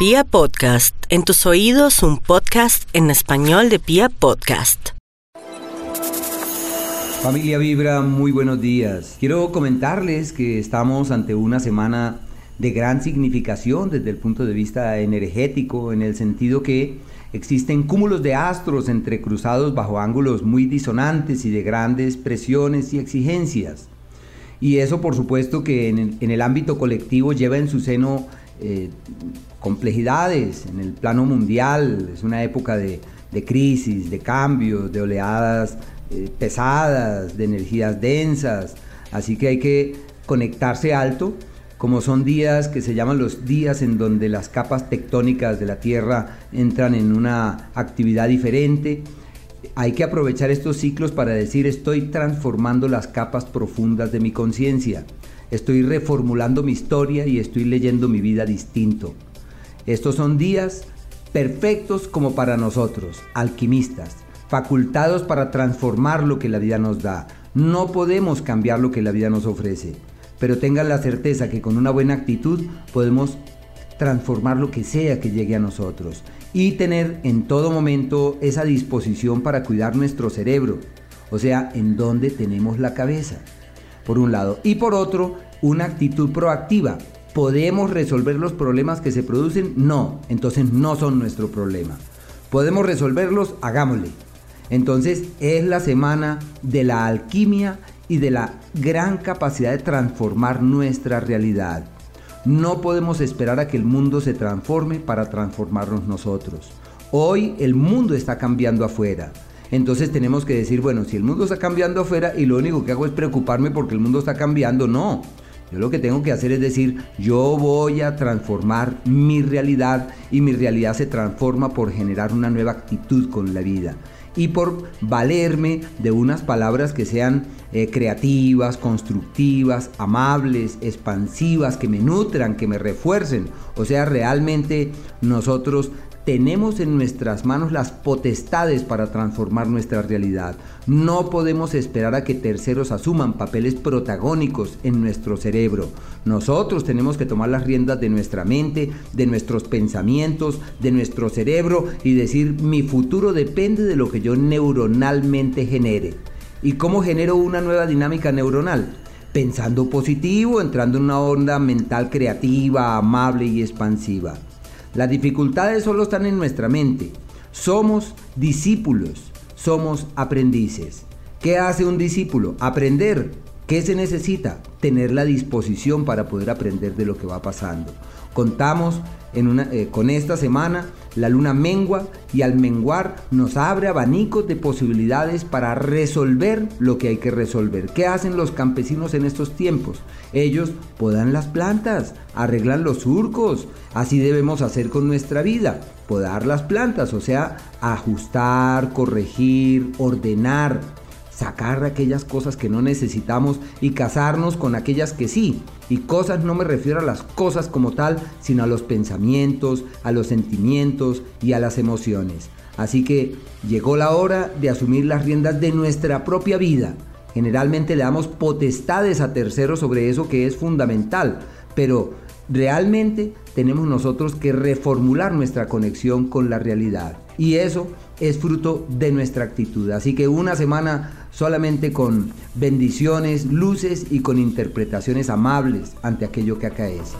Pia Podcast, en tus oídos un podcast en español de Pia Podcast. Familia Vibra, muy buenos días. Quiero comentarles que estamos ante una semana de gran significación desde el punto de vista energético, en el sentido que existen cúmulos de astros entrecruzados bajo ángulos muy disonantes y de grandes presiones y exigencias. Y eso por supuesto que en el, ámbito colectivo lleva en su seno eh, complejidades en el plano mundial, es una época de, crisis, de cambios, de oleadas eh, pesadas, de energías densas, así que hay que conectarse alto, como son días que se llaman los días en donde las capas tectónicas de la Tierra entran en una actividad diferente. Hay que aprovechar estos ciclos para decir estoy transformando las capas profundas de mi conciencia, estoy reformulando mi historia y estoy leyendo mi vida distinto. Estos son días perfectos como para nosotros, alquimistas, facultados para transformar lo que la vida nos da. No podemos cambiar lo que la vida nos ofrece, pero tengan la certeza que con una buena actitud podemos transformar lo que sea que llegue a nosotros y tener en todo momento esa disposición para cuidar nuestro cerebro, o sea, en donde tenemos la cabeza, por un lado, y por otro, una actitud proactiva, ¿Podemos resolver los problemas que se producen? No, entonces no son nuestro problema. ¿Podemos resolverlos? Hagámosle. Entonces es la semana de la alquimia y de la gran capacidad de transformar nuestra realidad. No podemos esperar a que el mundo se transforme para transformarnos nosotros. Hoy el mundo está cambiando afuera. Entonces tenemos que decir, bueno, si el mundo está cambiando afuera y lo único que hago es preocuparme porque el mundo está cambiando, no. Yo lo que tengo que hacer es decir, yo voy a transformar mi realidad y mi realidad se transforma por generar una nueva actitud con la vida y por valerme de unas palabras que sean eh, creativas, constructivas, amables, expansivas, que me nutran, que me refuercen. O sea, realmente nosotros tenemos en nuestras manos las potestades para transformar nuestra realidad. No podemos esperar a que terceros asuman papeles protagónicos en nuestro cerebro. Nosotros tenemos que tomar las riendas de nuestra mente, de nuestros pensamientos, de nuestro cerebro y decir mi futuro depende de lo que yo neuronalmente genere. ¿Y cómo genero una nueva dinámica neuronal? Pensando positivo, entrando en una onda mental creativa, amable y expansiva. Las dificultades solo están en nuestra mente. Somos discípulos, somos aprendices. ¿Qué hace un discípulo? Aprender. ¿Qué se necesita? Tener la disposición para poder aprender de lo que va pasando. Contamos eh, con esta semana la luna mengua y al menguar nos abre abanicos de posibilidades para resolver lo que hay que resolver. ¿Qué hacen los campesinos en estos tiempos? Ellos podan las plantas, arreglan los surcos. Así debemos hacer con nuestra vida. Podar las plantas, o sea, ajustar, corregir, ordenar, sacar aquellas cosas que no necesitamos y casarnos con aquellas que sí. Y cosas no me refiero a las cosas como tal, sino a los pensamientos, a los sentimientos y a las emociones. Así que llegó la hora de asumir las riendas de nuestra propia vida. Generalmente le damos potestades a terceros sobre eso que es fundamental, pero realmente tenemos nosotros que reformular nuestra conexión con la realidad. Y eso es fruto de nuestra actitud. Así que una semana solamente con bendiciones, luces y con interpretaciones amables ante aquello que acaece.